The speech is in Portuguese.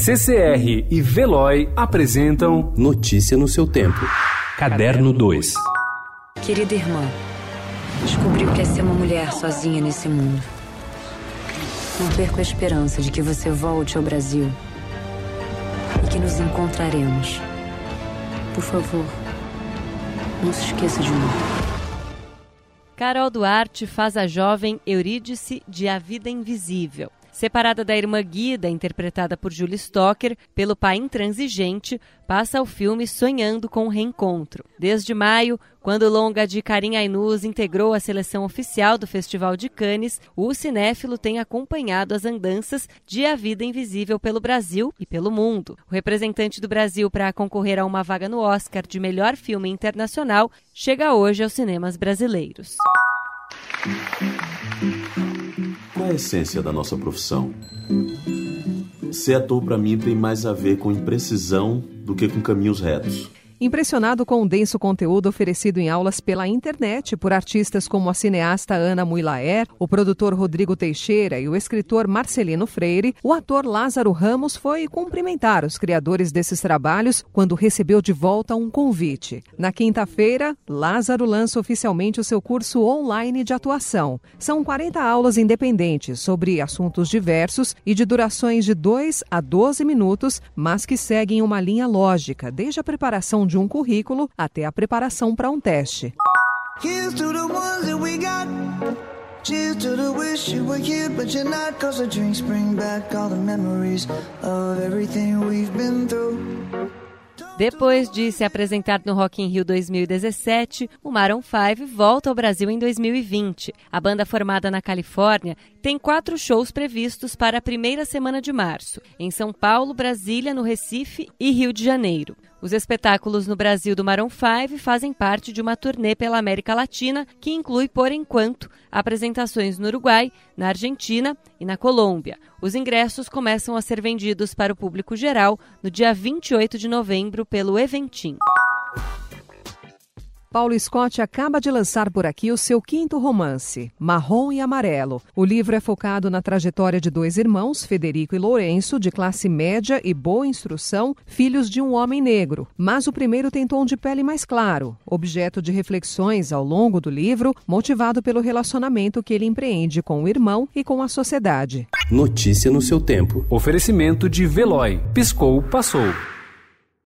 CCR e Veloy apresentam Notícia no seu tempo. Caderno 2. Querida irmã, descobri o que é ser uma mulher sozinha nesse mundo. Não perco a esperança de que você volte ao Brasil e que nos encontraremos. Por favor, não se esqueça de mim. Carol Duarte faz a jovem Eurídice de A Vida Invisível. Separada da irmã Guida, interpretada por Julie Stocker, pelo pai intransigente, passa o filme sonhando com o reencontro. Desde maio, quando o longa de Karim Ainuz integrou a seleção oficial do Festival de Cannes, o cinéfilo tem acompanhado as andanças de A Vida Invisível pelo Brasil e pelo mundo. O representante do Brasil para concorrer a uma vaga no Oscar de melhor filme internacional chega hoje aos cinemas brasileiros. É a essência da nossa profissão? Ser ator para mim tem mais a ver com imprecisão do que com caminhos retos. Impressionado com o denso conteúdo oferecido em aulas pela internet por artistas como a cineasta Ana Muilaer, o produtor Rodrigo Teixeira e o escritor Marcelino Freire, o ator Lázaro Ramos foi cumprimentar os criadores desses trabalhos quando recebeu de volta um convite. Na quinta-feira, Lázaro lança oficialmente o seu curso online de atuação. São 40 aulas independentes sobre assuntos diversos e de durações de 2 a 12 minutos, mas que seguem uma linha lógica, desde a preparação de um currículo até a preparação para um teste. Cheers to the. Depois de se apresentar no Rock in Rio 2017, o Maroon 5 volta ao Brasil em 2020. A banda formada na Califórnia tem quatro shows previstos para a primeira semana de março, em São Paulo, Brasília, no Recife e Rio de Janeiro. Os espetáculos no Brasil do Maroon 5 fazem parte de uma turnê pela América Latina que inclui, por enquanto, apresentações no Uruguai, na Argentina e na Colômbia. Os ingressos começam a ser vendidos para o público geral no dia 28 de novembro pelo Eventim. Paulo Scott acaba de lançar por aqui o seu quinto romance, Marrom e Amarelo. O livro é focado na trajetória de dois irmãos, Federico e Lourenço, de classe média e boa instrução, filhos de um homem negro. Mas o primeiro tem tom de pele mais claro, objeto de reflexões ao longo do livro, motivado pelo relacionamento que ele empreende com o irmão e com a sociedade. Notícia no seu tempo. Oferecimento de Veloy. Piscou, passou.